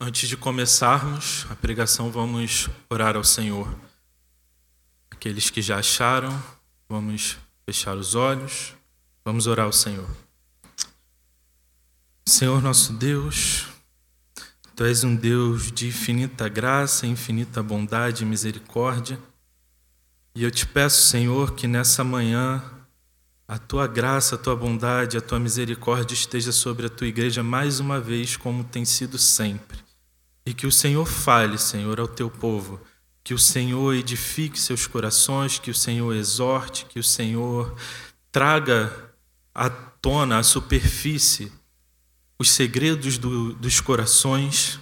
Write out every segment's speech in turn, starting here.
Antes de começarmos a pregação, vamos orar ao Senhor. Aqueles que já acharam, vamos fechar os olhos, vamos orar ao Senhor. Senhor nosso Deus, Tu és um Deus de infinita graça, infinita bondade e misericórdia. E eu te peço, Senhor, que nessa manhã a tua graça, a tua bondade, a tua misericórdia esteja sobre a tua igreja mais uma vez, como tem sido sempre. E que o Senhor fale, Senhor, ao teu povo. Que o Senhor edifique seus corações, que o Senhor exorte, que o Senhor traga à tona, à superfície, os segredos do, dos corações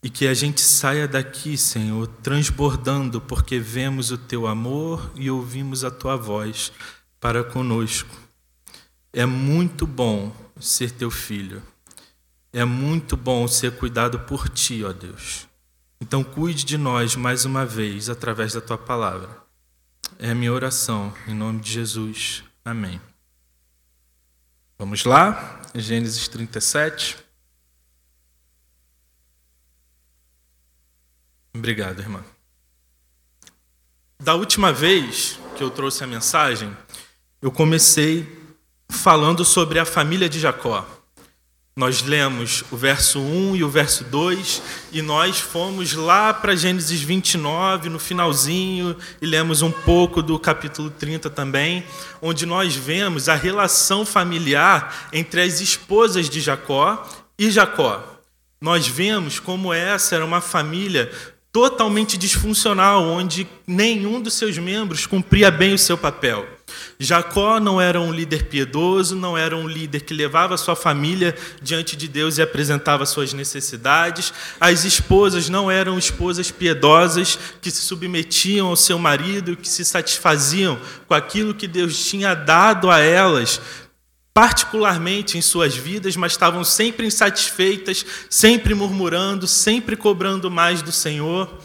e que a gente saia daqui, Senhor, transbordando, porque vemos o teu amor e ouvimos a tua voz para conosco. É muito bom ser teu filho. É muito bom ser cuidado por ti, ó Deus. Então, cuide de nós mais uma vez através da tua palavra. É a minha oração, em nome de Jesus. Amém. Vamos lá, Gênesis 37. Obrigado, irmã. Da última vez que eu trouxe a mensagem, eu comecei falando sobre a família de Jacó. Nós lemos o verso 1 e o verso 2 e nós fomos lá para Gênesis 29, no finalzinho, e lemos um pouco do capítulo 30 também, onde nós vemos a relação familiar entre as esposas de Jacó e Jacó. Nós vemos como essa era uma família totalmente disfuncional, onde nenhum dos seus membros cumpria bem o seu papel. Jacó não era um líder piedoso, não era um líder que levava sua família diante de Deus e apresentava suas necessidades. As esposas não eram esposas piedosas que se submetiam ao seu marido, que se satisfaziam com aquilo que Deus tinha dado a elas particularmente em suas vidas, mas estavam sempre insatisfeitas, sempre murmurando, sempre cobrando mais do Senhor.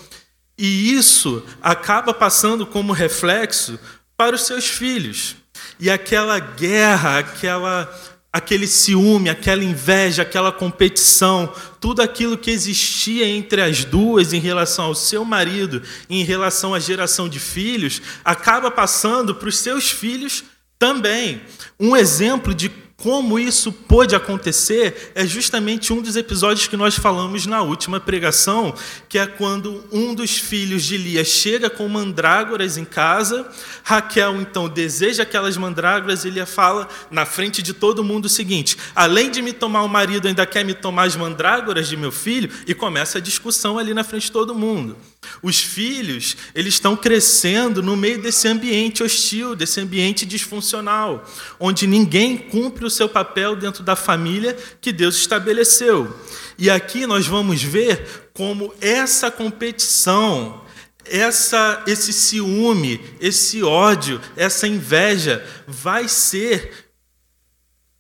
E isso acaba passando como reflexo para os seus filhos. E aquela guerra, aquela aquele ciúme, aquela inveja, aquela competição, tudo aquilo que existia entre as duas em relação ao seu marido, em relação à geração de filhos, acaba passando para os seus filhos também. Um exemplo de como isso pôde acontecer é justamente um dos episódios que nós falamos na última pregação, que é quando um dos filhos de Lia chega com mandrágoras em casa, Raquel então deseja aquelas mandrágoras e Lia fala na frente de todo mundo o seguinte: além de me tomar o marido, ainda quer me tomar as mandrágoras de meu filho? E começa a discussão ali na frente de todo mundo. Os filhos, eles estão crescendo no meio desse ambiente hostil, desse ambiente disfuncional, onde ninguém cumpre o seu papel dentro da família que Deus estabeleceu. E aqui nós vamos ver como essa competição, essa esse ciúme, esse ódio, essa inveja vai ser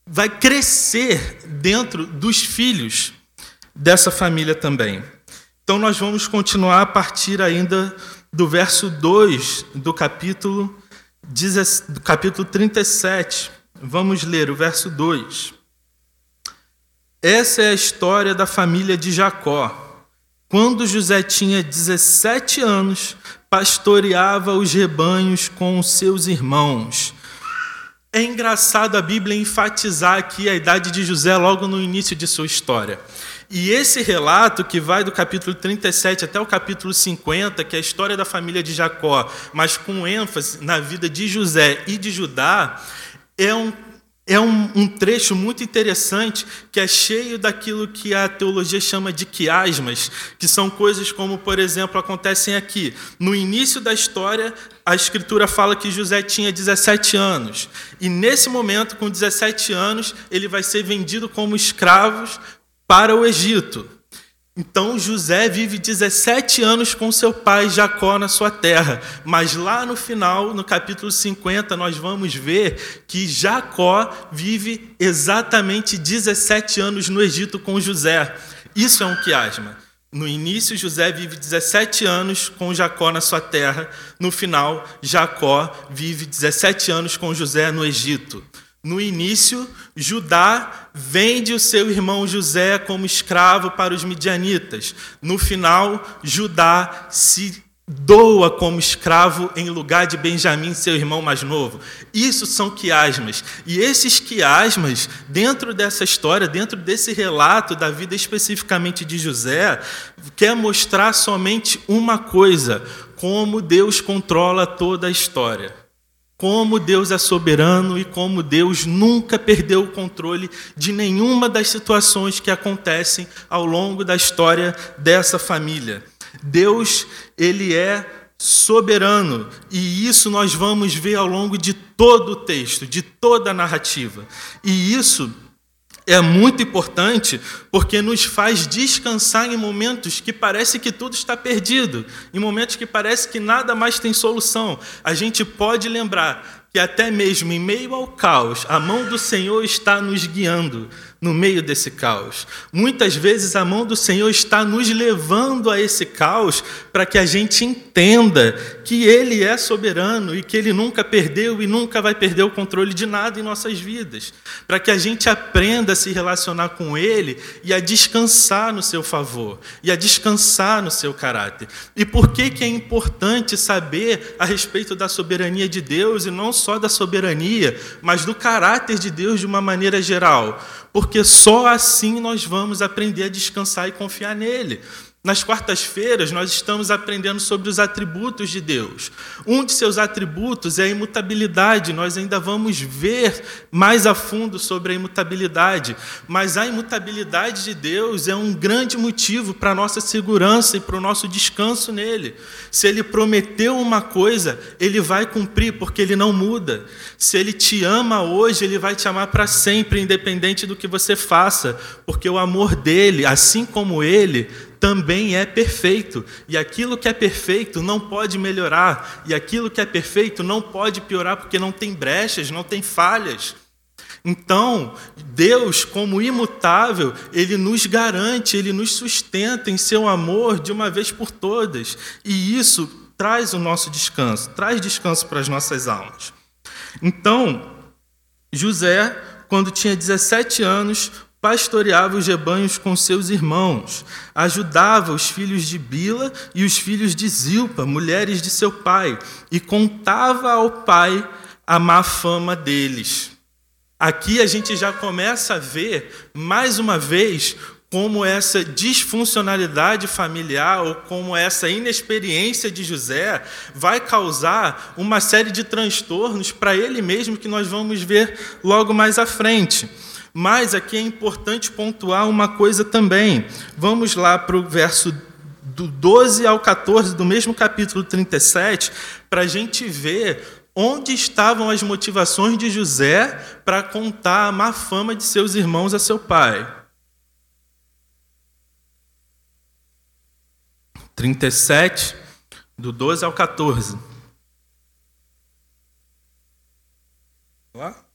vai crescer dentro dos filhos dessa família também. Então nós vamos continuar a partir ainda do verso 2 do capítulo, do capítulo 37. Vamos ler o verso 2. Essa é a história da família de Jacó. Quando José tinha 17 anos, pastoreava os rebanhos com os seus irmãos. É engraçado a Bíblia enfatizar aqui a idade de José logo no início de sua história. E esse relato, que vai do capítulo 37 até o capítulo 50, que é a história da família de Jacó, mas com ênfase na vida de José e de Judá, é um é um, um, trecho muito interessante que é cheio daquilo que a teologia chama de quiasmas, que são coisas como, por exemplo, acontecem aqui. No início da história, a escritura fala que José tinha 17 anos. E nesse momento, com 17 anos, ele vai ser vendido como escravos para o Egito. Então José vive 17 anos com seu pai Jacó na sua terra, mas lá no final, no capítulo 50, nós vamos ver que Jacó vive exatamente 17 anos no Egito com José. Isso é um quiasma. No início, José vive 17 anos com Jacó na sua terra. No final, Jacó vive 17 anos com José no Egito. No início, Judá vende o seu irmão José como escravo para os midianitas. No final, Judá se doa como escravo em lugar de Benjamim, seu irmão mais novo. Isso são quiasmas. E esses quiasmas, dentro dessa história, dentro desse relato da vida especificamente de José, quer mostrar somente uma coisa: como Deus controla toda a história. Como Deus é soberano e como Deus nunca perdeu o controle de nenhuma das situações que acontecem ao longo da história dessa família. Deus, ele é soberano, e isso nós vamos ver ao longo de todo o texto, de toda a narrativa. E isso é muito importante porque nos faz descansar em momentos que parece que tudo está perdido, em momentos que parece que nada mais tem solução. A gente pode lembrar que até mesmo em meio ao caos, a mão do Senhor está nos guiando no meio desse caos. Muitas vezes a mão do Senhor está nos levando a esse caos para que a gente entenda que Ele é soberano e que Ele nunca perdeu e nunca vai perder o controle de nada em nossas vidas. Para que a gente aprenda a se relacionar com Ele e a descansar no seu favor e a descansar no seu caráter. E por que, que é importante saber a respeito da soberania de Deus e não só da soberania, mas do caráter de Deus de uma maneira geral? Porque só assim nós vamos aprender a descansar e confiar nele. Nas quartas-feiras, nós estamos aprendendo sobre os atributos de Deus. Um de seus atributos é a imutabilidade. Nós ainda vamos ver mais a fundo sobre a imutabilidade. Mas a imutabilidade de Deus é um grande motivo para a nossa segurança e para o nosso descanso nele. Se ele prometeu uma coisa, ele vai cumprir, porque ele não muda. Se ele te ama hoje, ele vai te amar para sempre, independente do que você faça, porque o amor dele, assim como ele, também é perfeito. E aquilo que é perfeito não pode melhorar. E aquilo que é perfeito não pode piorar, porque não tem brechas, não tem falhas. Então, Deus, como imutável, Ele nos garante, Ele nos sustenta em seu amor de uma vez por todas. E isso traz o nosso descanso, traz descanso para as nossas almas. Então, José, quando tinha 17 anos, pastoreava os rebanhos com seus irmãos, ajudava os filhos de Bila e os filhos de Zilpa, mulheres de seu pai, e contava ao pai a má fama deles. Aqui a gente já começa a ver, mais uma vez, como essa disfuncionalidade familiar ou como essa inexperiência de José vai causar uma série de transtornos para ele mesmo que nós vamos ver logo mais à frente. Mas aqui é importante pontuar uma coisa também. Vamos lá para o verso do 12 ao 14 do mesmo capítulo 37, para a gente ver onde estavam as motivações de José para contar a má fama de seus irmãos a seu pai. 37, do 12 ao 14. Lá?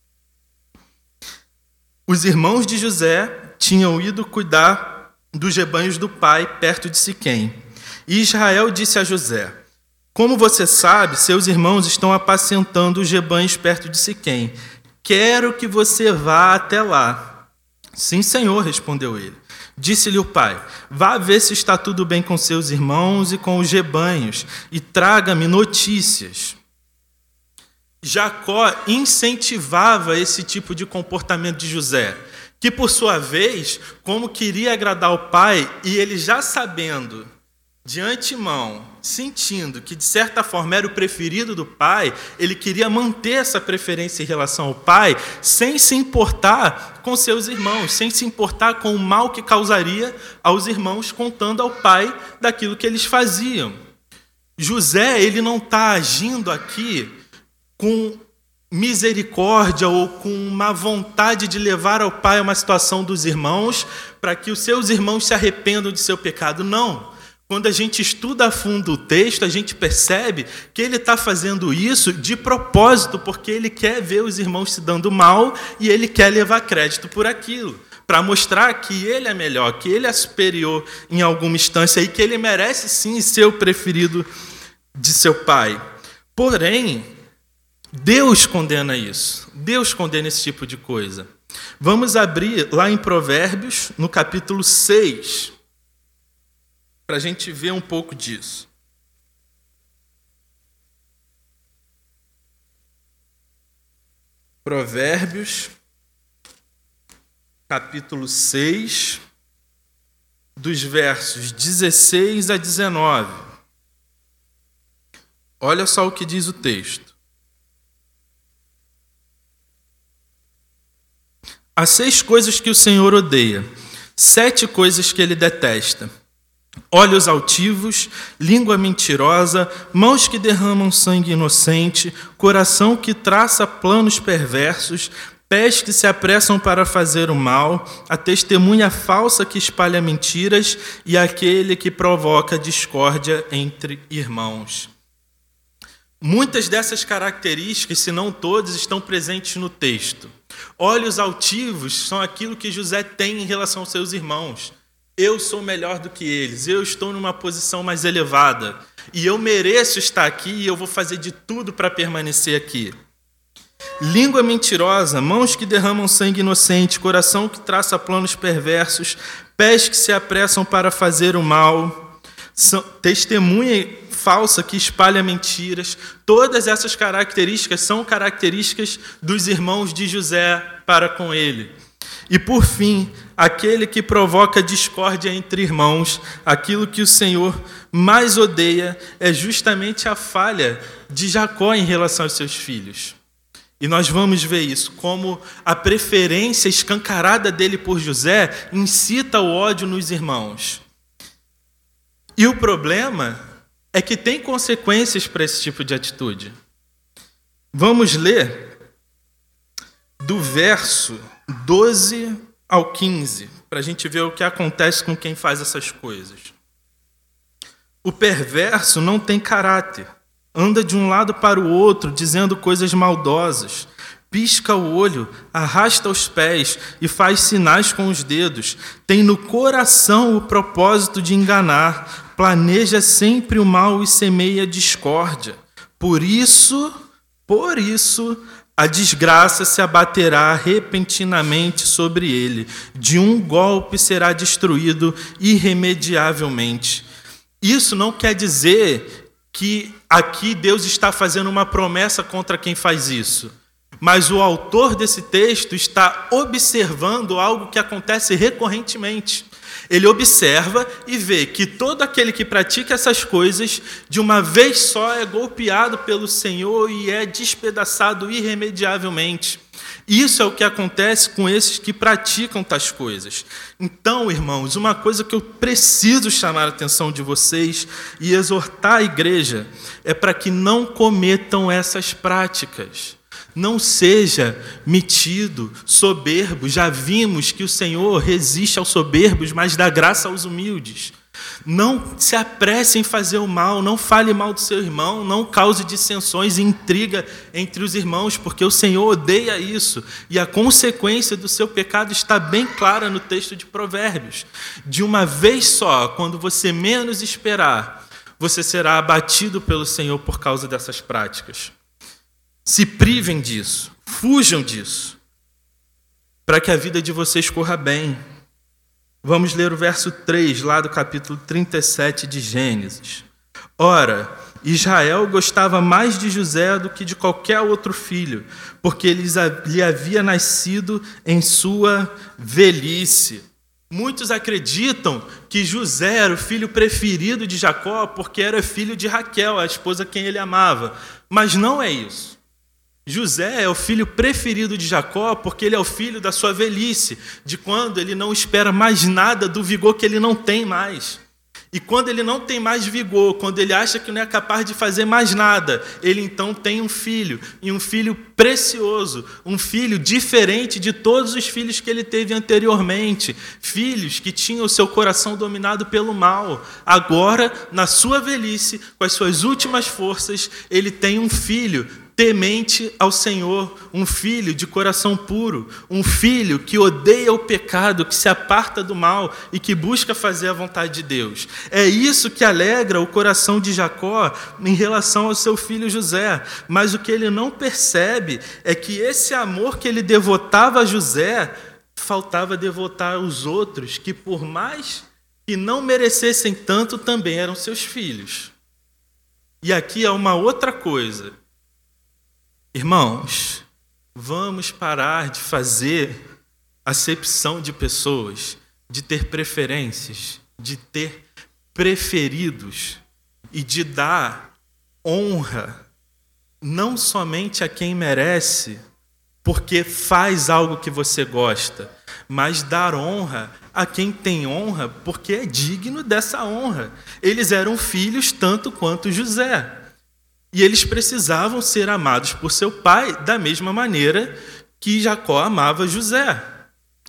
Os irmãos de José tinham ido cuidar dos rebanhos do pai perto de Siquém. E Israel disse a José: Como você sabe, seus irmãos estão apacentando os rebanhos perto de Siquém. Quero que você vá até lá. Sim, senhor, respondeu ele. Disse-lhe o pai: Vá ver se está tudo bem com seus irmãos e com os rebanhos, e traga-me notícias. Jacó incentivava esse tipo de comportamento de José, que por sua vez, como queria agradar o pai, e ele já sabendo de antemão, sentindo que de certa forma era o preferido do pai, ele queria manter essa preferência em relação ao pai, sem se importar com seus irmãos, sem se importar com o mal que causaria aos irmãos, contando ao pai daquilo que eles faziam. José, ele não está agindo aqui com misericórdia ou com uma vontade de levar ao Pai uma situação dos irmãos para que os seus irmãos se arrependam de seu pecado. Não. Quando a gente estuda a fundo o texto, a gente percebe que ele está fazendo isso de propósito, porque ele quer ver os irmãos se dando mal e ele quer levar crédito por aquilo, para mostrar que ele é melhor, que ele é superior em alguma instância e que ele merece sim ser o preferido de seu pai. Porém, Deus condena isso. Deus condena esse tipo de coisa. Vamos abrir lá em Provérbios, no capítulo 6, para a gente ver um pouco disso. Provérbios, capítulo 6, dos versos 16 a 19. Olha só o que diz o texto. Há seis coisas que o Senhor odeia, sete coisas que ele detesta olhos altivos, língua mentirosa, mãos que derramam sangue inocente, coração que traça planos perversos, pés que se apressam para fazer o mal, a testemunha falsa que espalha mentiras e aquele que provoca discórdia entre irmãos. Muitas dessas características, se não todas, estão presentes no texto. Olhos altivos são aquilo que José tem em relação aos seus irmãos. Eu sou melhor do que eles, eu estou numa posição mais elevada e eu mereço estar aqui e eu vou fazer de tudo para permanecer aqui. Língua mentirosa, mãos que derramam sangue inocente, coração que traça planos perversos, pés que se apressam para fazer o mal, testemunha falsa que espalha mentiras. Todas essas características são características dos irmãos de José para com ele. E por fim, aquele que provoca discórdia entre irmãos, aquilo que o Senhor mais odeia é justamente a falha de Jacó em relação aos seus filhos. E nós vamos ver isso, como a preferência escancarada dele por José incita o ódio nos irmãos. E o problema é que tem consequências para esse tipo de atitude. Vamos ler do verso 12 ao 15, para a gente ver o que acontece com quem faz essas coisas. O perverso não tem caráter, anda de um lado para o outro dizendo coisas maldosas, pisca o olho, arrasta os pés e faz sinais com os dedos, tem no coração o propósito de enganar, planeja sempre o mal e semeia discórdia. Por isso, por isso, a desgraça se abaterá repentinamente sobre ele, de um golpe será destruído irremediavelmente. Isso não quer dizer que aqui Deus está fazendo uma promessa contra quem faz isso. Mas o autor desse texto está observando algo que acontece recorrentemente. Ele observa e vê que todo aquele que pratica essas coisas, de uma vez só é golpeado pelo Senhor e é despedaçado irremediavelmente. Isso é o que acontece com esses que praticam tais coisas. Então, irmãos, uma coisa que eu preciso chamar a atenção de vocês e exortar a igreja é para que não cometam essas práticas. Não seja metido, soberbo. Já vimos que o Senhor resiste aos soberbos, mas dá graça aos humildes. Não se apresse em fazer o mal, não fale mal do seu irmão, não cause dissensões e intriga entre os irmãos, porque o Senhor odeia isso. E a consequência do seu pecado está bem clara no texto de Provérbios. De uma vez só, quando você menos esperar, você será abatido pelo Senhor por causa dessas práticas. Se privem disso, fujam disso, para que a vida de vocês corra bem. Vamos ler o verso 3, lá do capítulo 37 de Gênesis. Ora, Israel gostava mais de José do que de qualquer outro filho, porque ele lhe havia nascido em sua velhice. Muitos acreditam que José era o filho preferido de Jacó porque era filho de Raquel, a esposa quem ele amava. Mas não é isso. José é o filho preferido de Jacó porque ele é o filho da sua velhice, de quando ele não espera mais nada do vigor que ele não tem mais. E quando ele não tem mais vigor, quando ele acha que não é capaz de fazer mais nada, ele então tem um filho, e um filho precioso, um filho diferente de todos os filhos que ele teve anteriormente, filhos que tinham o seu coração dominado pelo mal. Agora, na sua velhice, com as suas últimas forças, ele tem um filho temente ao Senhor, um filho de coração puro, um filho que odeia o pecado, que se aparta do mal e que busca fazer a vontade de Deus. É isso que alegra o coração de Jacó em relação ao seu filho José. Mas o que ele não percebe é que esse amor que ele devotava a José faltava devotar aos outros, que por mais que não merecessem tanto, também eram seus filhos. E aqui há uma outra coisa Irmãos, vamos parar de fazer acepção de pessoas, de ter preferências, de ter preferidos e de dar honra não somente a quem merece, porque faz algo que você gosta, mas dar honra a quem tem honra, porque é digno dessa honra. Eles eram filhos tanto quanto José. E eles precisavam ser amados por seu pai da mesma maneira que Jacó amava José.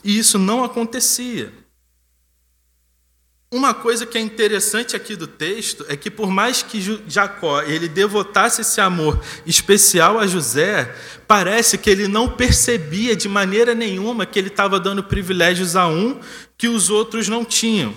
E isso não acontecia. Uma coisa que é interessante aqui do texto é que por mais que Jacó ele devotasse esse amor especial a José, parece que ele não percebia de maneira nenhuma que ele estava dando privilégios a um que os outros não tinham.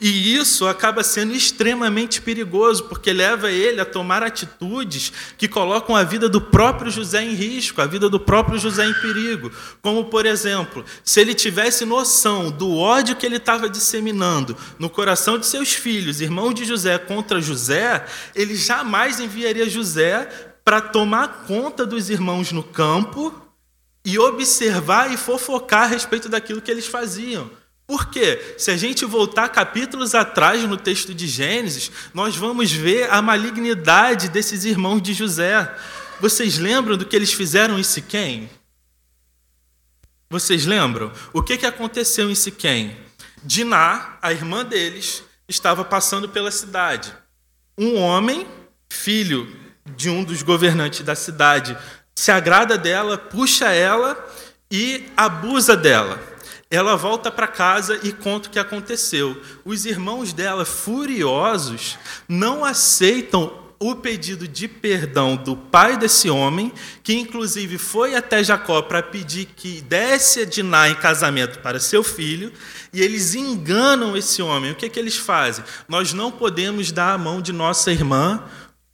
E isso acaba sendo extremamente perigoso, porque leva ele a tomar atitudes que colocam a vida do próprio José em risco, a vida do próprio José em perigo. Como, por exemplo, se ele tivesse noção do ódio que ele estava disseminando no coração de seus filhos, irmãos de José, contra José, ele jamais enviaria José para tomar conta dos irmãos no campo e observar e fofocar a respeito daquilo que eles faziam. Por quê? Se a gente voltar capítulos atrás no texto de Gênesis, nós vamos ver a malignidade desses irmãos de José. Vocês lembram do que eles fizeram em Siquém? Vocês lembram? O que, que aconteceu em Siquém? Diná, a irmã deles, estava passando pela cidade. Um homem, filho de um dos governantes da cidade, se agrada dela, puxa ela e abusa dela. Ela volta para casa e conta o que aconteceu. Os irmãos dela, furiosos, não aceitam o pedido de perdão do pai desse homem, que inclusive foi até Jacó para pedir que desse a Diná em casamento para seu filho, e eles enganam esse homem. O que, é que eles fazem? Nós não podemos dar a mão de nossa irmã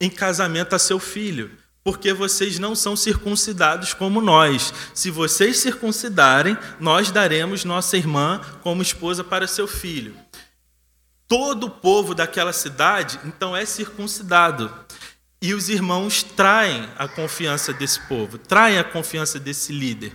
em casamento a seu filho porque vocês não são circuncidados como nós. Se vocês circuncidarem, nós daremos nossa irmã como esposa para seu filho. Todo o povo daquela cidade, então, é circuncidado. E os irmãos traem a confiança desse povo, traem a confiança desse líder.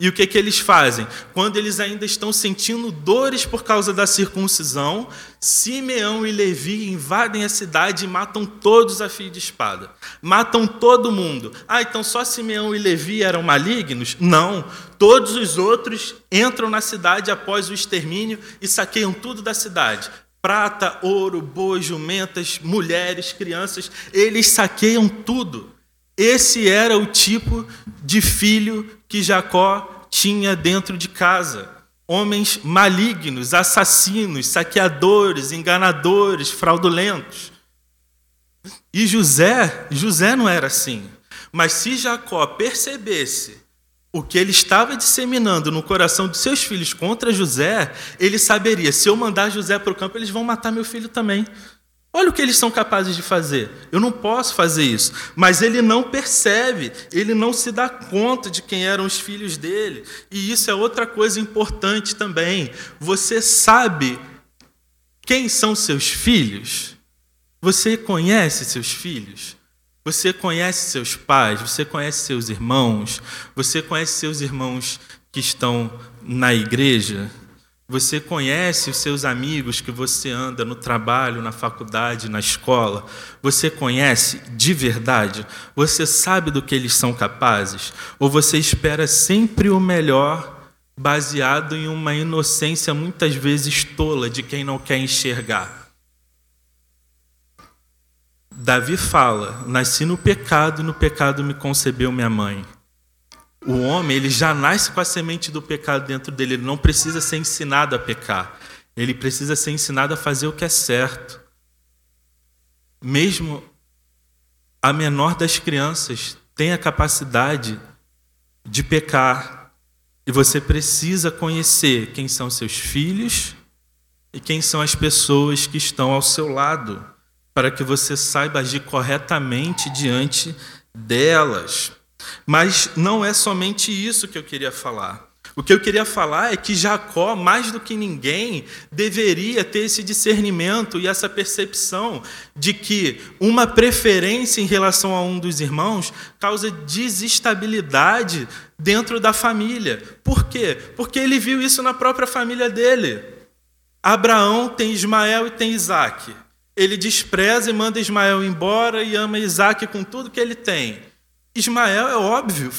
E o que, que eles fazem? Quando eles ainda estão sentindo dores por causa da circuncisão, Simeão e Levi invadem a cidade e matam todos a fio de espada. Matam todo mundo. Ah, então só Simeão e Levi eram malignos? Não. Todos os outros entram na cidade após o extermínio e saqueiam tudo da cidade prata, ouro, bois, jumentas, mulheres, crianças, eles saqueiam tudo. Esse era o tipo de filho que Jacó tinha dentro de casa. Homens malignos, assassinos, saqueadores, enganadores, fraudulentos. E José, José não era assim. Mas se Jacó percebesse o que ele estava disseminando no coração de seus filhos contra José, ele saberia: se eu mandar José para o campo, eles vão matar meu filho também. Olha o que eles são capazes de fazer. Eu não posso fazer isso. Mas ele não percebe, ele não se dá conta de quem eram os filhos dele. E isso é outra coisa importante também. Você sabe quem são seus filhos? Você conhece seus filhos? Você conhece seus pais, você conhece seus irmãos, você conhece seus irmãos que estão na igreja, você conhece os seus amigos que você anda no trabalho, na faculdade, na escola. Você conhece de verdade? Você sabe do que eles são capazes? Ou você espera sempre o melhor, baseado em uma inocência muitas vezes tola de quem não quer enxergar? Davi fala: Nasci no pecado e no pecado me concebeu minha mãe. O homem, ele já nasce com a semente do pecado dentro dele, ele não precisa ser ensinado a pecar. Ele precisa ser ensinado a fazer o que é certo. Mesmo a menor das crianças tem a capacidade de pecar. E você precisa conhecer quem são seus filhos e quem são as pessoas que estão ao seu lado, para que você saiba agir corretamente diante delas. Mas não é somente isso que eu queria falar. O que eu queria falar é que Jacó, mais do que ninguém, deveria ter esse discernimento e essa percepção de que uma preferência em relação a um dos irmãos causa desestabilidade dentro da família. Por quê? Porque ele viu isso na própria família dele. Abraão tem Ismael e tem Isaac. Ele despreza e manda Ismael embora e ama Isaac com tudo que ele tem. Ismael, é óbvio,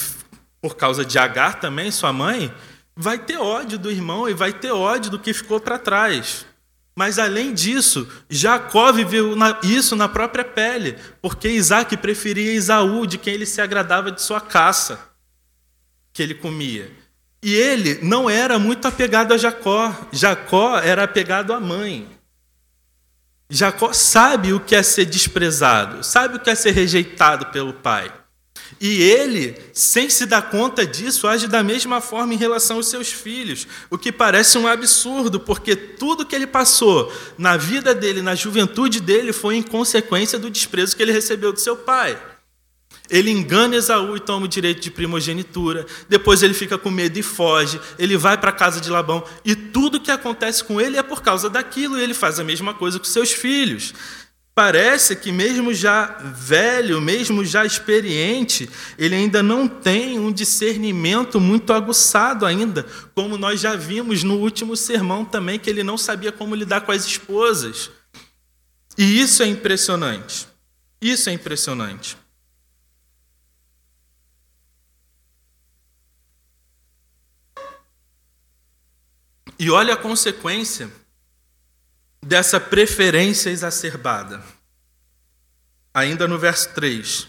por causa de Agar também, sua mãe, vai ter ódio do irmão e vai ter ódio do que ficou para trás. Mas além disso, Jacó viveu isso na própria pele, porque Isaac preferia Isaú, de quem ele se agradava de sua caça, que ele comia. E ele não era muito apegado a Jacó, Jacó era apegado à mãe. Jacó sabe o que é ser desprezado, sabe o que é ser rejeitado pelo pai. E ele, sem se dar conta disso, age da mesma forma em relação aos seus filhos, o que parece um absurdo, porque tudo que ele passou na vida dele, na juventude dele, foi em consequência do desprezo que ele recebeu do seu pai. Ele engana Esaú e toma o direito de primogenitura. Depois ele fica com medo e foge. Ele vai para a casa de Labão. E tudo que acontece com ele é por causa daquilo. E ele faz a mesma coisa com seus filhos. Parece que, mesmo já velho, mesmo já experiente, ele ainda não tem um discernimento muito aguçado ainda, como nós já vimos no último sermão também, que ele não sabia como lidar com as esposas. E isso é impressionante. Isso é impressionante. E olha a consequência dessa preferência exacerbada. Ainda no verso 3.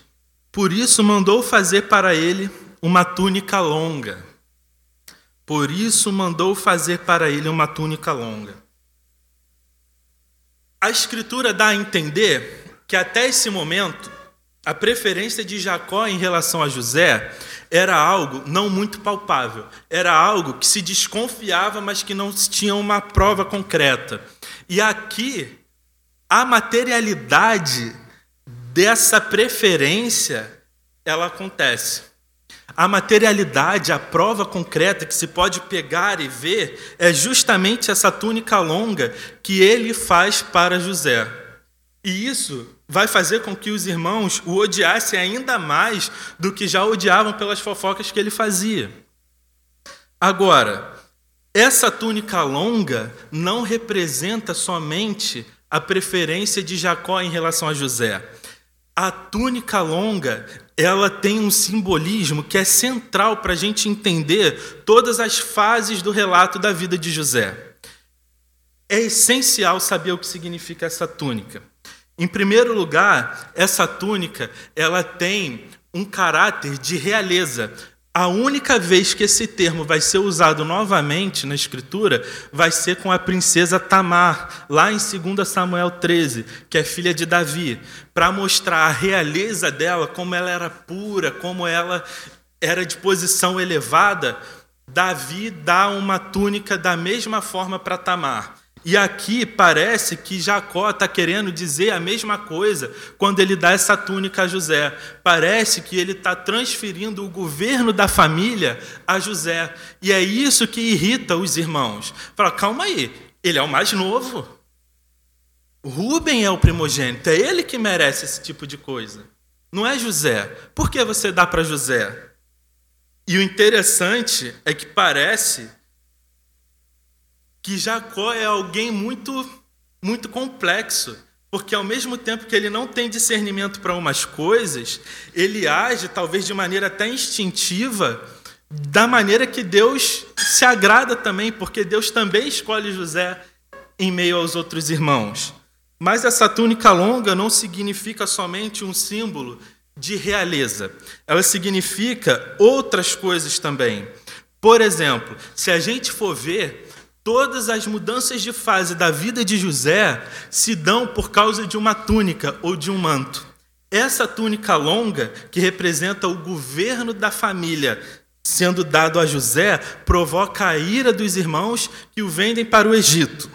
Por isso mandou fazer para ele uma túnica longa. Por isso mandou fazer para ele uma túnica longa. A Escritura dá a entender que até esse momento, a preferência de Jacó em relação a José era algo não muito palpável, era algo que se desconfiava, mas que não tinha uma prova concreta. E aqui, a materialidade dessa preferência, ela acontece. A materialidade, a prova concreta que se pode pegar e ver, é justamente essa túnica longa que ele faz para José. E isso vai fazer com que os irmãos o odiassem ainda mais do que já odiavam pelas fofocas que ele fazia. Agora, essa túnica longa não representa somente a preferência de Jacó em relação a José. A túnica longa, ela tem um simbolismo que é central para a gente entender todas as fases do relato da vida de José. É essencial saber o que significa essa túnica. Em primeiro lugar, essa túnica ela tem um caráter de realeza. A única vez que esse termo vai ser usado novamente na Escritura vai ser com a princesa Tamar, lá em 2 Samuel 13, que é filha de Davi, para mostrar a realeza dela, como ela era pura, como ela era de posição elevada. Davi dá uma túnica da mesma forma para Tamar. E aqui parece que Jacó está querendo dizer a mesma coisa quando ele dá essa túnica a José. Parece que ele está transferindo o governo da família a José. E é isso que irrita os irmãos. Fala, calma aí, ele é o mais novo. Rubem é o primogênito, é ele que merece esse tipo de coisa. Não é José. Por que você dá para José? E o interessante é que parece que Jacó é alguém muito, muito complexo, porque ao mesmo tempo que ele não tem discernimento para umas coisas, ele age talvez de maneira até instintiva, da maneira que Deus se agrada também, porque Deus também escolhe José em meio aos outros irmãos. Mas essa túnica longa não significa somente um símbolo de realeza, ela significa outras coisas também. Por exemplo, se a gente for ver Todas as mudanças de fase da vida de José se dão por causa de uma túnica ou de um manto. Essa túnica longa, que representa o governo da família sendo dado a José, provoca a ira dos irmãos que o vendem para o Egito.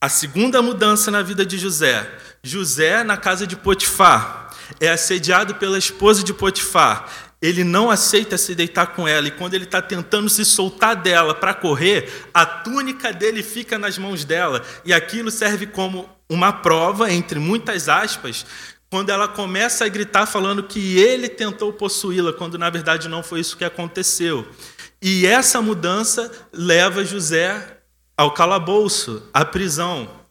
A segunda mudança na vida de José. José, na casa de Potifar, é assediado pela esposa de Potifar. Ele não aceita se deitar com ela, e quando ele está tentando se soltar dela para correr, a túnica dele fica nas mãos dela, e aquilo serve como uma prova, entre muitas aspas, quando ela começa a gritar falando que ele tentou possuí-la, quando na verdade não foi isso que aconteceu. E essa mudança leva José ao calabouço, à prisão.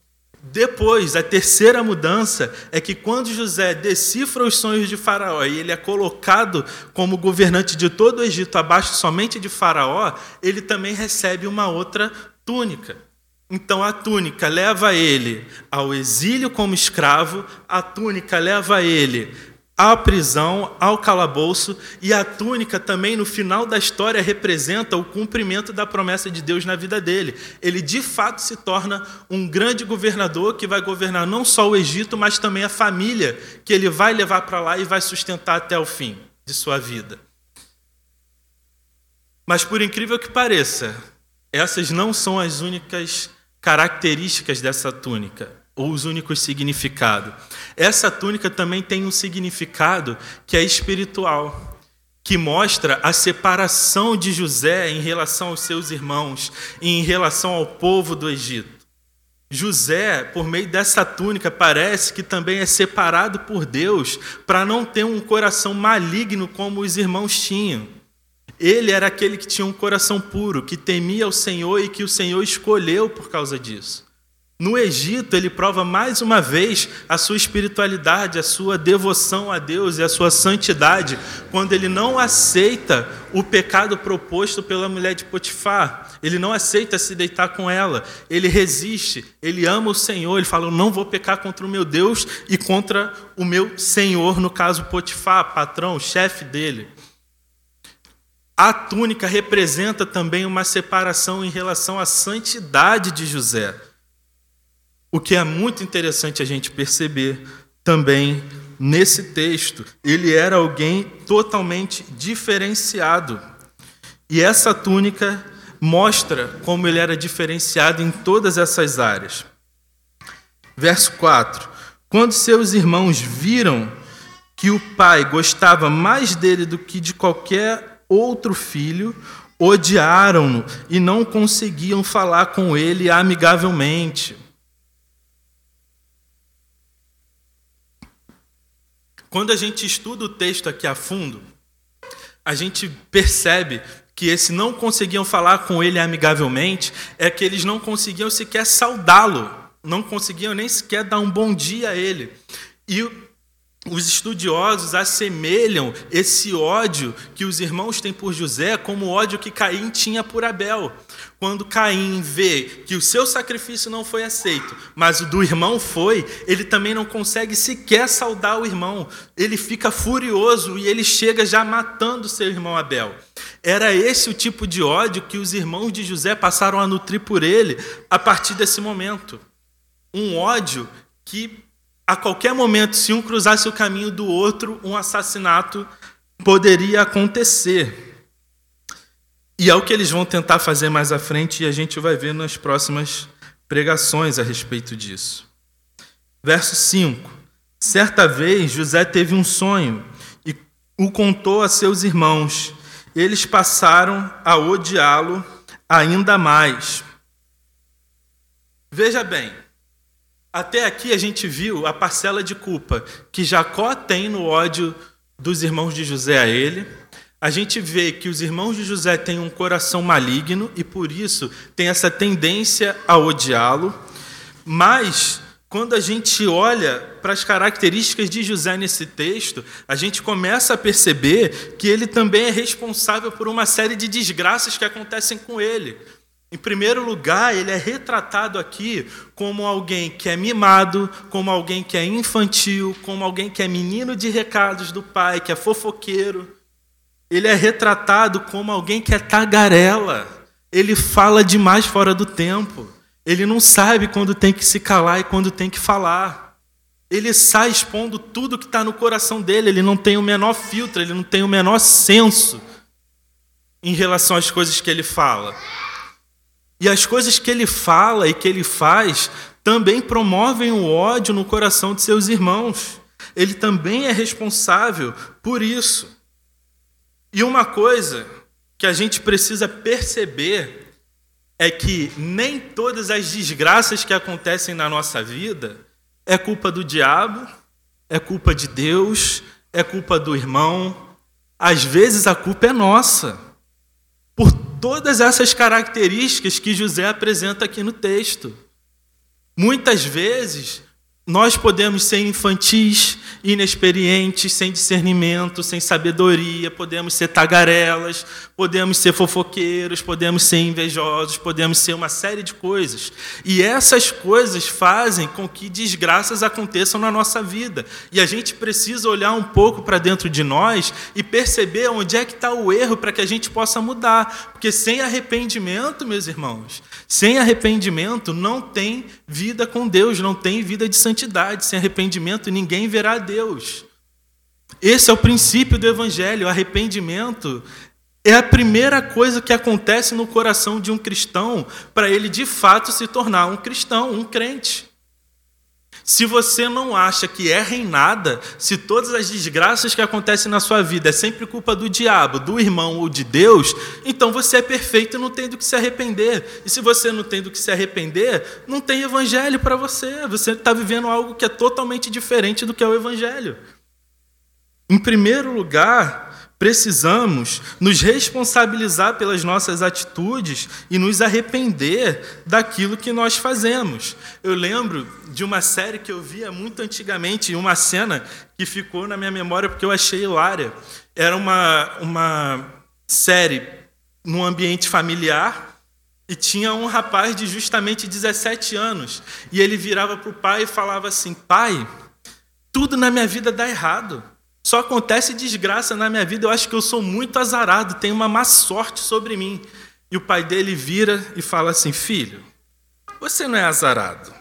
Depois, a terceira mudança é que quando José decifra os sonhos de Faraó e ele é colocado como governante de todo o Egito, abaixo somente de Faraó, ele também recebe uma outra túnica. Então a túnica leva ele ao exílio como escravo, a túnica leva ele à prisão, ao calabouço, e a túnica também, no final da história, representa o cumprimento da promessa de Deus na vida dele. Ele, de fato, se torna um grande governador que vai governar não só o Egito, mas também a família que ele vai levar para lá e vai sustentar até o fim de sua vida. Mas, por incrível que pareça, essas não são as únicas características dessa túnica, os únicos significados. Essa túnica também tem um significado que é espiritual, que mostra a separação de José em relação aos seus irmãos e em relação ao povo do Egito. José, por meio dessa túnica, parece que também é separado por Deus para não ter um coração maligno como os irmãos tinham. Ele era aquele que tinha um coração puro, que temia o Senhor e que o Senhor escolheu por causa disso. No Egito, ele prova mais uma vez a sua espiritualidade, a sua devoção a Deus e a sua santidade, quando ele não aceita o pecado proposto pela mulher de Potifar. Ele não aceita se deitar com ela, ele resiste, ele ama o Senhor, ele fala: Eu não vou pecar contra o meu Deus e contra o meu Senhor, no caso Potifar, patrão, chefe dele. A túnica representa também uma separação em relação à santidade de José. O que é muito interessante a gente perceber também nesse texto. Ele era alguém totalmente diferenciado. E essa túnica mostra como ele era diferenciado em todas essas áreas. Verso 4: Quando seus irmãos viram que o pai gostava mais dele do que de qualquer outro filho, odiaram-no e não conseguiam falar com ele amigavelmente. Quando a gente estuda o texto aqui a fundo, a gente percebe que esse não conseguiam falar com ele amigavelmente é que eles não conseguiam sequer saudá-lo, não conseguiam nem sequer dar um bom dia a ele. E os estudiosos assemelham esse ódio que os irmãos têm por José como o ódio que Caim tinha por Abel. Quando Caim vê que o seu sacrifício não foi aceito, mas o do irmão foi, ele também não consegue sequer saudar o irmão. Ele fica furioso e ele chega já matando seu irmão Abel. Era esse o tipo de ódio que os irmãos de José passaram a nutrir por ele a partir desse momento. Um ódio que a qualquer momento, se um cruzasse o caminho do outro, um assassinato poderia acontecer. E é o que eles vão tentar fazer mais à frente e a gente vai ver nas próximas pregações a respeito disso. Verso 5: Certa vez José teve um sonho e o contou a seus irmãos. Eles passaram a odiá-lo ainda mais. Veja bem, até aqui a gente viu a parcela de culpa que Jacó tem no ódio dos irmãos de José a ele. A gente vê que os irmãos de José têm um coração maligno e por isso tem essa tendência a odiá-lo. Mas quando a gente olha para as características de José nesse texto, a gente começa a perceber que ele também é responsável por uma série de desgraças que acontecem com ele. Em primeiro lugar, ele é retratado aqui como alguém que é mimado, como alguém que é infantil, como alguém que é menino de recados do pai, que é fofoqueiro. Ele é retratado como alguém que é tagarela. Ele fala demais fora do tempo. Ele não sabe quando tem que se calar e quando tem que falar. ele sai expondo tudo que está no coração dele, ele não tem o menor filtro, ele não tem o menor senso em relação às coisas que ele fala. E as coisas que ele fala e que ele faz também promovem o ódio no coração de seus irmãos. Ele também é responsável por isso. E uma coisa que a gente precisa perceber é que nem todas as desgraças que acontecem na nossa vida é culpa do diabo, é culpa de Deus, é culpa do irmão. Às vezes a culpa é nossa, por todas essas características que José apresenta aqui no texto. Muitas vezes nós podemos ser infantis, inexperientes, sem discernimento, sem sabedoria, podemos ser tagarelas, podemos ser fofoqueiros, podemos ser invejosos, podemos ser uma série de coisas. E essas coisas fazem com que desgraças aconteçam na nossa vida. E a gente precisa olhar um pouco para dentro de nós e perceber onde é que está o erro para que a gente possa mudar. Porque sem arrependimento, meus irmãos, sem arrependimento não tem vida com Deus, não tem vida de santidade. Sem arrependimento ninguém verá Deus. Esse é o princípio do Evangelho. O arrependimento é a primeira coisa que acontece no coração de um cristão para ele de fato se tornar um cristão, um crente. Se você não acha que erra em nada, se todas as desgraças que acontecem na sua vida é sempre culpa do diabo, do irmão ou de Deus, então você é perfeito e não tem do que se arrepender. E se você não tem do que se arrepender, não tem evangelho para você. Você está vivendo algo que é totalmente diferente do que é o evangelho. Em primeiro lugar, Precisamos nos responsabilizar pelas nossas atitudes e nos arrepender daquilo que nós fazemos. Eu lembro de uma série que eu via muito antigamente, uma cena que ficou na minha memória porque eu achei hilária. Era uma, uma série num ambiente familiar e tinha um rapaz de justamente 17 anos. E ele virava para o pai e falava assim: Pai, tudo na minha vida dá errado. Só acontece desgraça na minha vida, eu acho que eu sou muito azarado, tem uma má sorte sobre mim. E o pai dele vira e fala assim: Filho, você não é azarado,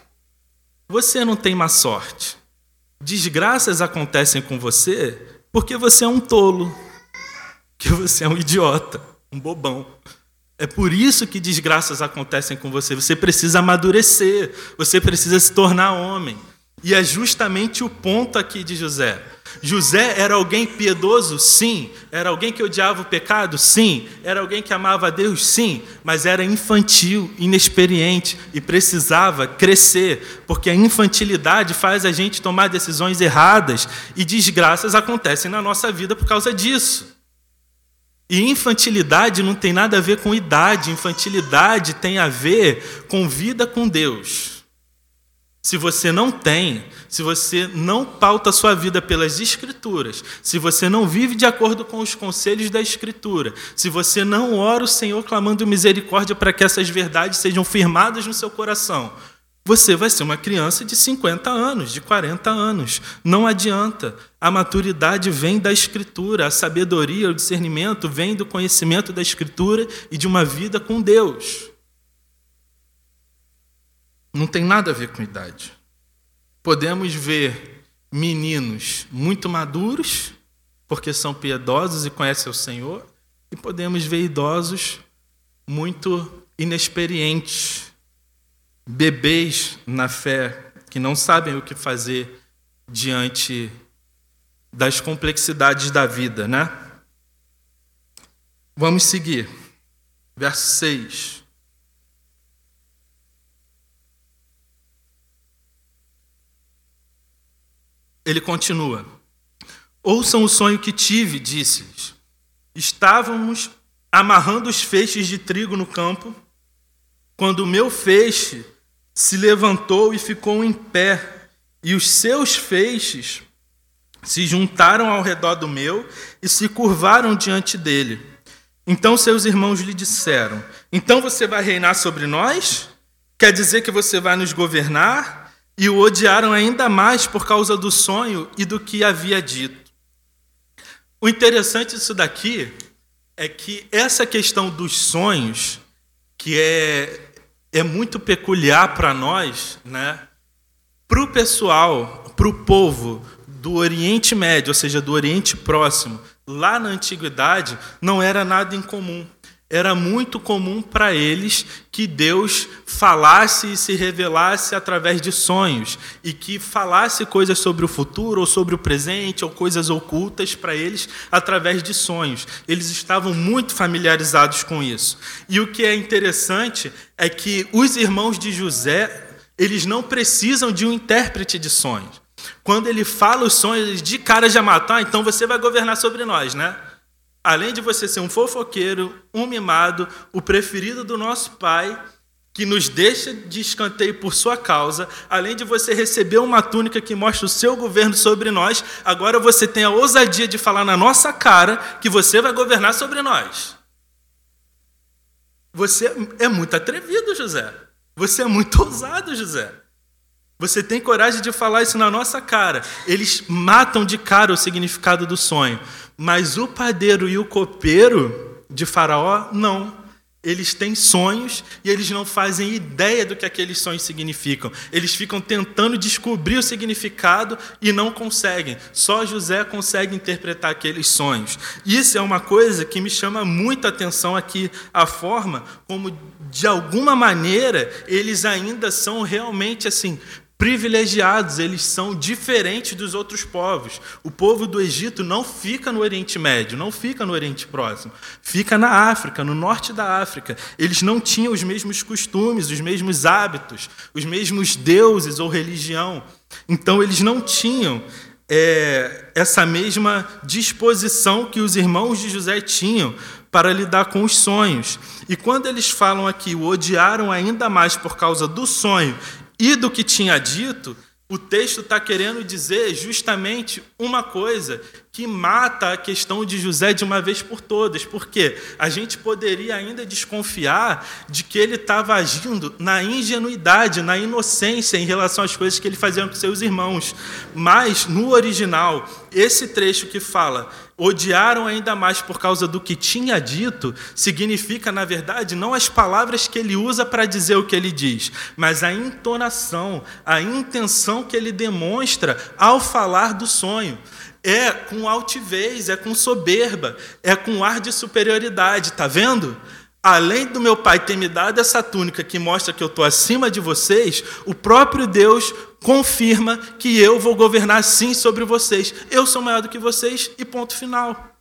você não tem má sorte. Desgraças acontecem com você porque você é um tolo, que você é um idiota, um bobão. É por isso que desgraças acontecem com você. Você precisa amadurecer, você precisa se tornar homem. E é justamente o ponto aqui de José. José era alguém piedoso? Sim. Era alguém que odiava o pecado? Sim. Era alguém que amava a Deus? Sim. Mas era infantil, inexperiente e precisava crescer, porque a infantilidade faz a gente tomar decisões erradas e desgraças acontecem na nossa vida por causa disso. E infantilidade não tem nada a ver com idade, infantilidade tem a ver com vida com Deus. Se você não tem, se você não pauta a sua vida pelas Escrituras, se você não vive de acordo com os conselhos da Escritura, se você não ora o Senhor clamando misericórdia para que essas verdades sejam firmadas no seu coração, você vai ser uma criança de 50 anos, de 40 anos. Não adianta. A maturidade vem da Escritura, a sabedoria, o discernimento vem do conhecimento da Escritura e de uma vida com Deus. Não tem nada a ver com idade. Podemos ver meninos muito maduros, porque são piedosos e conhecem o Senhor, e podemos ver idosos muito inexperientes, bebês na fé, que não sabem o que fazer diante das complexidades da vida, né? Vamos seguir. Verso 6. Ele continua: Ouçam o sonho que tive, disse-lhes. Estávamos amarrando os feixes de trigo no campo, quando o meu feixe se levantou e ficou em pé, e os seus feixes se juntaram ao redor do meu e se curvaram diante dele. Então seus irmãos lhe disseram: Então você vai reinar sobre nós? Quer dizer que você vai nos governar? E o odiaram ainda mais por causa do sonho e do que havia dito. O interessante disso daqui é que essa questão dos sonhos, que é, é muito peculiar para nós, né? Para o pessoal, para o povo do Oriente Médio, ou seja, do Oriente Próximo, lá na antiguidade, não era nada incomum era muito comum para eles que Deus falasse e se revelasse através de sonhos e que falasse coisas sobre o futuro ou sobre o presente ou coisas ocultas para eles através de sonhos. Eles estavam muito familiarizados com isso. E o que é interessante é que os irmãos de José, eles não precisam de um intérprete de sonhos. Quando ele fala os sonhos, de cara já matar, ah, então você vai governar sobre nós, né? Além de você ser um fofoqueiro, um mimado, o preferido do nosso Pai, que nos deixa de escanteio por sua causa, além de você receber uma túnica que mostra o seu governo sobre nós, agora você tem a ousadia de falar na nossa cara que você vai governar sobre nós. Você é muito atrevido, José. Você é muito ousado, José. Você tem coragem de falar isso na nossa cara. Eles matam de cara o significado do sonho. Mas o padeiro e o copeiro de Faraó, não. Eles têm sonhos e eles não fazem ideia do que aqueles sonhos significam. Eles ficam tentando descobrir o significado e não conseguem. Só José consegue interpretar aqueles sonhos. Isso é uma coisa que me chama muita atenção aqui, a forma como, de alguma maneira, eles ainda são realmente assim privilegiados, eles são diferentes dos outros povos. O povo do Egito não fica no Oriente Médio, não fica no Oriente Próximo, fica na África, no norte da África. Eles não tinham os mesmos costumes, os mesmos hábitos, os mesmos deuses ou religião. Então, eles não tinham é, essa mesma disposição que os irmãos de José tinham para lidar com os sonhos. E quando eles falam aqui, o odiaram ainda mais por causa do sonho e do que tinha dito, o texto está querendo dizer justamente uma coisa que mata a questão de José de uma vez por todas, porque a gente poderia ainda desconfiar de que ele estava agindo na ingenuidade, na inocência em relação às coisas que ele fazia com seus irmãos. Mas, no original, esse trecho que fala odiaram ainda mais por causa do que tinha dito, significa, na verdade, não as palavras que ele usa para dizer o que ele diz, mas a entonação, a intenção que ele demonstra ao falar do sonho. É com altivez, é com soberba, é com ar de superioridade, tá vendo? Além do meu pai ter me dado essa túnica que mostra que eu estou acima de vocês, o próprio Deus confirma que eu vou governar sim sobre vocês. Eu sou maior do que vocês e ponto final.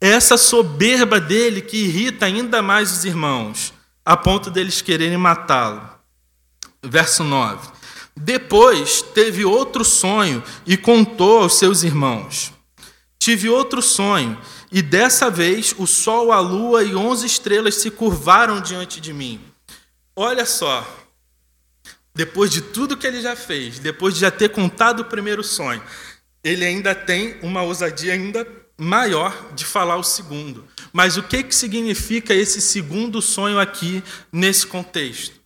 Essa soberba dele que irrita ainda mais os irmãos, a ponto deles quererem matá-lo. Verso 9. Depois teve outro sonho e contou aos seus irmãos. Tive outro sonho e dessa vez o sol, a lua e onze estrelas se curvaram diante de mim. Olha só, depois de tudo que ele já fez, depois de já ter contado o primeiro sonho, ele ainda tem uma ousadia ainda maior de falar o segundo. Mas o que, que significa esse segundo sonho aqui nesse contexto?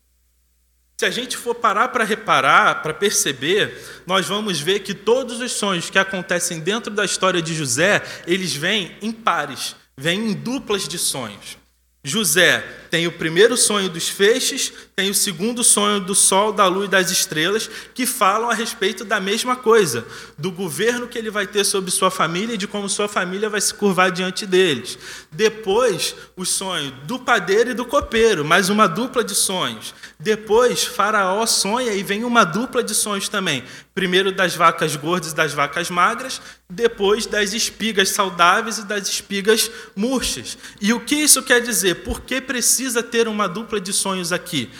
Se a gente for parar para reparar, para perceber, nós vamos ver que todos os sonhos que acontecem dentro da história de José, eles vêm em pares, vêm em duplas de sonhos. José tem o primeiro sonho dos feixes, tem o segundo sonho do sol, da lua e das estrelas, que falam a respeito da mesma coisa, do governo que ele vai ter sobre sua família e de como sua família vai se curvar diante deles. Depois, o sonho do padeiro e do copeiro, mais uma dupla de sonhos. Depois, Faraó sonha e vem uma dupla de sonhos também. Primeiro das vacas gordas e das vacas magras, depois das espigas saudáveis e das espigas murchas. E o que isso quer dizer? Por que precisa ter uma dupla de sonhos aqui?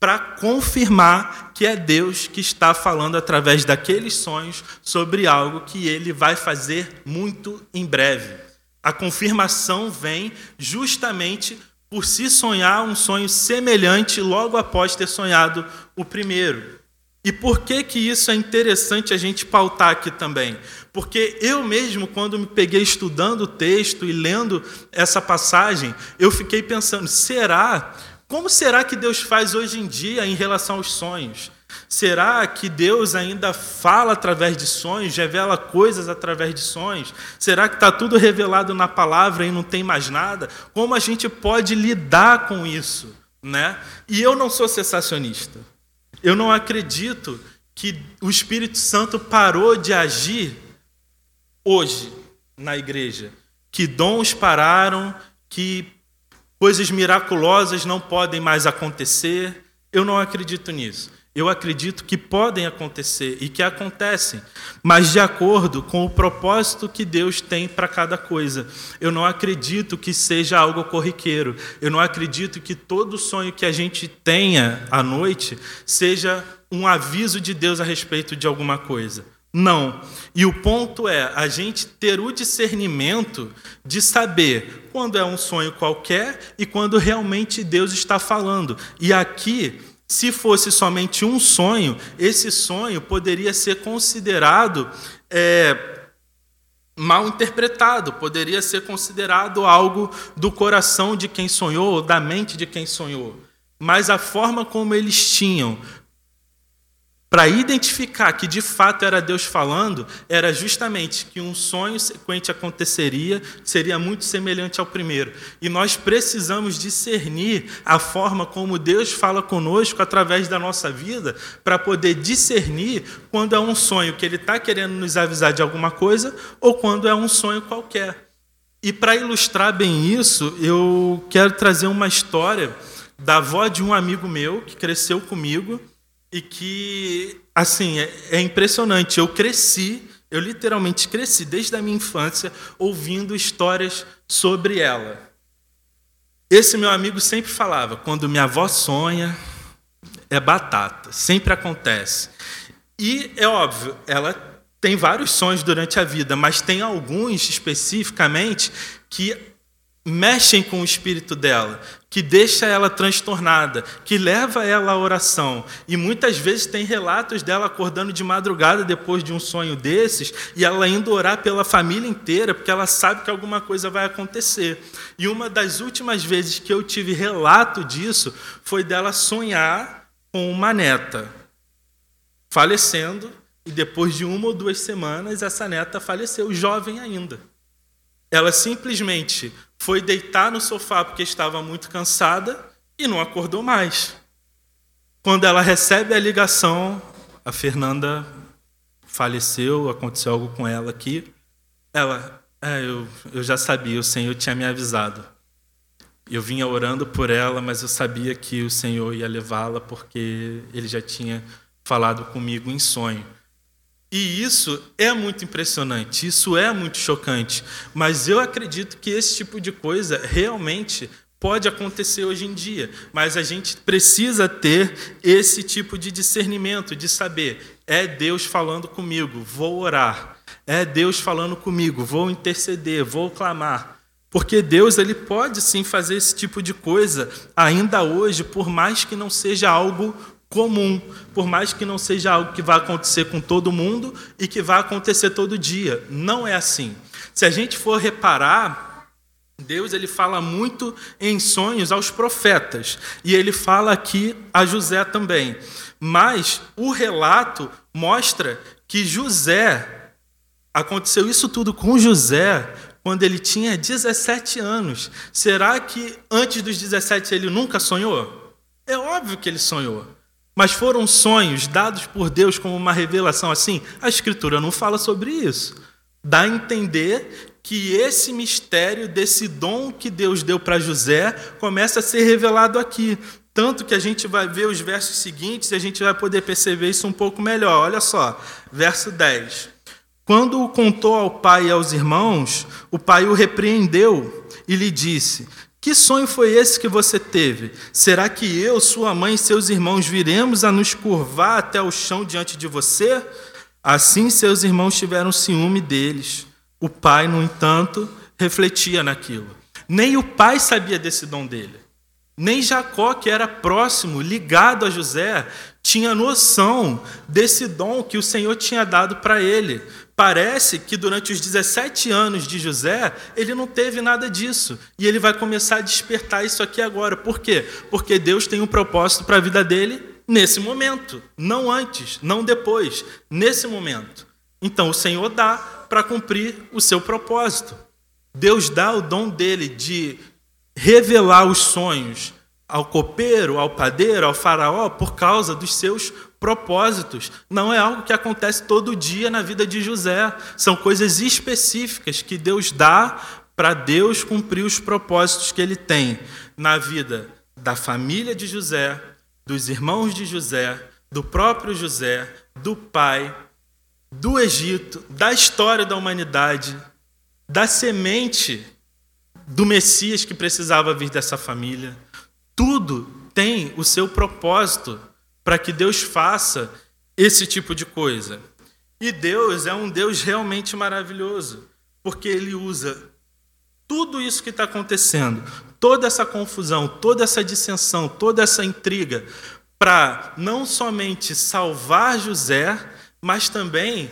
Para confirmar que é Deus que está falando através daqueles sonhos sobre algo que ele vai fazer muito em breve. A confirmação vem justamente por se sonhar um sonho semelhante logo após ter sonhado o primeiro. E por que que isso é interessante a gente pautar aqui também? Porque eu mesmo, quando me peguei estudando o texto e lendo essa passagem, eu fiquei pensando: será? Como será que Deus faz hoje em dia em relação aos sonhos? Será que Deus ainda fala através de sonhos, revela coisas através de sonhos? Será que está tudo revelado na palavra e não tem mais nada? Como a gente pode lidar com isso? Né? E eu não sou sensacionista. Eu não acredito que o Espírito Santo parou de agir hoje na igreja, que dons pararam, que coisas miraculosas não podem mais acontecer. Eu não acredito nisso. Eu acredito que podem acontecer e que acontecem, mas de acordo com o propósito que Deus tem para cada coisa. Eu não acredito que seja algo corriqueiro. Eu não acredito que todo sonho que a gente tenha à noite seja um aviso de Deus a respeito de alguma coisa. Não. E o ponto é a gente ter o discernimento de saber quando é um sonho qualquer e quando realmente Deus está falando. E aqui se fosse somente um sonho, esse sonho poderia ser considerado é, mal interpretado, poderia ser considerado algo do coração de quem sonhou, ou da mente de quem sonhou. Mas a forma como eles tinham para identificar que de fato era Deus falando, era justamente que um sonho sequente aconteceria, seria muito semelhante ao primeiro. E nós precisamos discernir a forma como Deus fala conosco através da nossa vida, para poder discernir quando é um sonho que Ele está querendo nos avisar de alguma coisa ou quando é um sonho qualquer. E para ilustrar bem isso, eu quero trazer uma história da avó de um amigo meu que cresceu comigo e que, assim, é, é impressionante. Eu cresci, eu literalmente cresci desde a minha infância ouvindo histórias sobre ela. Esse meu amigo sempre falava: quando minha avó sonha, é batata, sempre acontece. E é óbvio, ela tem vários sonhos durante a vida, mas tem alguns especificamente que mexem com o espírito dela, que deixa ela transtornada, que leva ela à oração. E muitas vezes tem relatos dela acordando de madrugada depois de um sonho desses e ela indo orar pela família inteira, porque ela sabe que alguma coisa vai acontecer. E uma das últimas vezes que eu tive relato disso foi dela sonhar com uma neta falecendo e depois de uma ou duas semanas essa neta faleceu, jovem ainda. Ela simplesmente foi deitar no sofá porque estava muito cansada e não acordou mais. Quando ela recebe a ligação, a Fernanda faleceu, aconteceu algo com ela aqui. Ela, é, eu, eu já sabia, o Senhor tinha me avisado. Eu vinha orando por ela, mas eu sabia que o Senhor ia levá-la porque ele já tinha falado comigo em sonho. E isso é muito impressionante, isso é muito chocante, mas eu acredito que esse tipo de coisa realmente pode acontecer hoje em dia, mas a gente precisa ter esse tipo de discernimento, de saber, é Deus falando comigo, vou orar. É Deus falando comigo, vou interceder, vou clamar. Porque Deus ele pode sim fazer esse tipo de coisa ainda hoje, por mais que não seja algo comum, por mais que não seja algo que vai acontecer com todo mundo e que vai acontecer todo dia. Não é assim. Se a gente for reparar, Deus ele fala muito em sonhos aos profetas e ele fala aqui a José também. Mas o relato mostra que José aconteceu isso tudo com José quando ele tinha 17 anos. Será que antes dos 17 ele nunca sonhou? É óbvio que ele sonhou mas foram sonhos dados por Deus como uma revelação assim? A Escritura não fala sobre isso. Dá a entender que esse mistério desse dom que Deus deu para José começa a ser revelado aqui. Tanto que a gente vai ver os versos seguintes e a gente vai poder perceber isso um pouco melhor. Olha só, verso 10. Quando o contou ao pai e aos irmãos, o pai o repreendeu e lhe disse: que sonho foi esse que você teve? Será que eu, sua mãe e seus irmãos viremos a nos curvar até o chão diante de você? Assim seus irmãos tiveram ciúme deles. O pai, no entanto, refletia naquilo. Nem o pai sabia desse dom dele. Nem Jacó, que era próximo, ligado a José, tinha noção desse dom que o Senhor tinha dado para ele. Parece que durante os 17 anos de José, ele não teve nada disso. E ele vai começar a despertar isso aqui agora. Por quê? Porque Deus tem um propósito para a vida dele nesse momento. Não antes, não depois. Nesse momento. Então o Senhor dá para cumprir o seu propósito. Deus dá o dom dele de revelar os sonhos ao copeiro, ao padeiro, ao faraó, por causa dos seus propósitos não é algo que acontece todo dia na vida de José. São coisas específicas que Deus dá para Deus cumprir os propósitos que ele tem na vida da família de José, dos irmãos de José, do próprio José, do pai, do Egito, da história da humanidade, da semente do Messias que precisava vir dessa família. Tudo tem o seu propósito para que Deus faça esse tipo de coisa. E Deus é um Deus realmente maravilhoso, porque Ele usa tudo isso que está acontecendo, toda essa confusão, toda essa dissensão, toda essa intriga, para não somente salvar José, mas também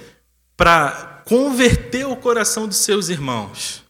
para converter o coração dos seus irmãos.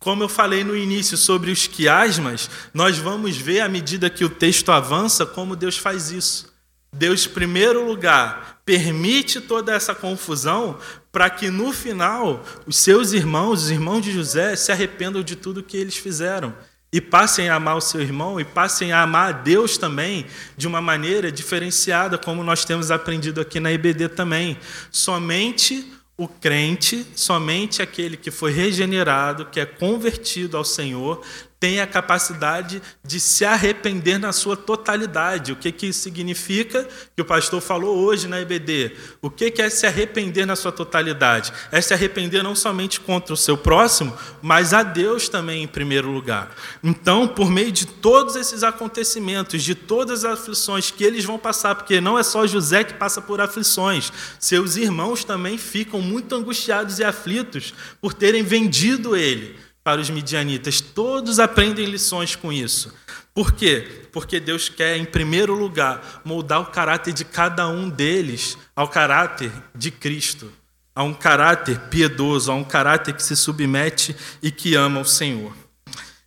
Como eu falei no início sobre os quiasmas, nós vamos ver à medida que o texto avança como Deus faz isso. Deus, em primeiro lugar, permite toda essa confusão para que no final os seus irmãos, os irmãos de José, se arrependam de tudo que eles fizeram e passem a amar o seu irmão e passem a amar a Deus também de uma maneira diferenciada, como nós temos aprendido aqui na IBD também. Somente o crente, somente aquele que foi regenerado, que é convertido ao Senhor, tem a capacidade de se arrepender na sua totalidade. O que, que isso significa? Que o pastor falou hoje na EBD. O que, que é se arrepender na sua totalidade? É se arrepender não somente contra o seu próximo, mas a Deus também em primeiro lugar. Então, por meio de todos esses acontecimentos, de todas as aflições que eles vão passar, porque não é só José que passa por aflições, seus irmãos também ficam muito angustiados e aflitos por terem vendido ele para os midianitas. Todos aprendem lições com isso. Por quê? Porque Deus quer, em primeiro lugar, moldar o caráter de cada um deles ao caráter de Cristo, a um caráter piedoso, a um caráter que se submete e que ama o Senhor.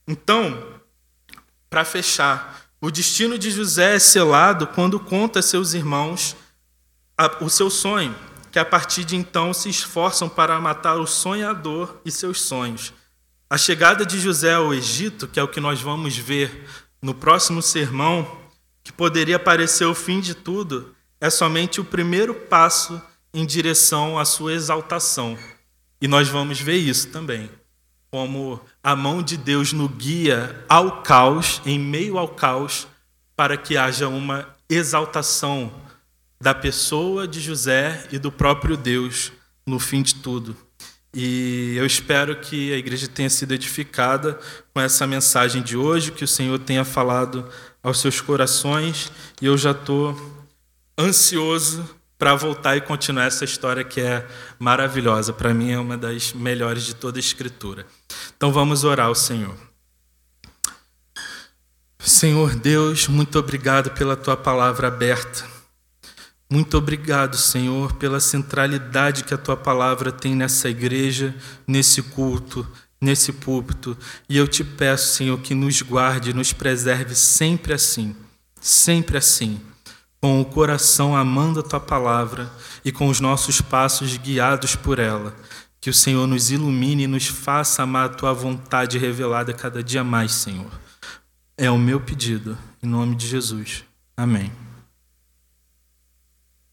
Então, para fechar, o destino de José é selado quando conta a seus irmãos o seu sonho, que a partir de então se esforçam para matar o sonhador e seus sonhos. A chegada de José ao Egito, que é o que nós vamos ver no próximo sermão, que poderia parecer o fim de tudo, é somente o primeiro passo em direção à sua exaltação. E nós vamos ver isso também, como a mão de Deus no guia ao caos, em meio ao caos, para que haja uma exaltação da pessoa de José e do próprio Deus no fim de tudo. E eu espero que a igreja tenha sido edificada com essa mensagem de hoje, que o Senhor tenha falado aos seus corações, e eu já estou ansioso para voltar e continuar essa história que é maravilhosa. Para mim, é uma das melhores de toda a Escritura. Então vamos orar ao Senhor. Senhor Deus, muito obrigado pela tua palavra aberta. Muito obrigado, Senhor, pela centralidade que a tua palavra tem nessa igreja, nesse culto, nesse púlpito. E eu te peço, Senhor, que nos guarde, nos preserve sempre assim, sempre assim, com o coração amando a tua palavra e com os nossos passos guiados por ela. Que o Senhor nos ilumine e nos faça amar a tua vontade revelada cada dia mais, Senhor. É o meu pedido, em nome de Jesus. Amém.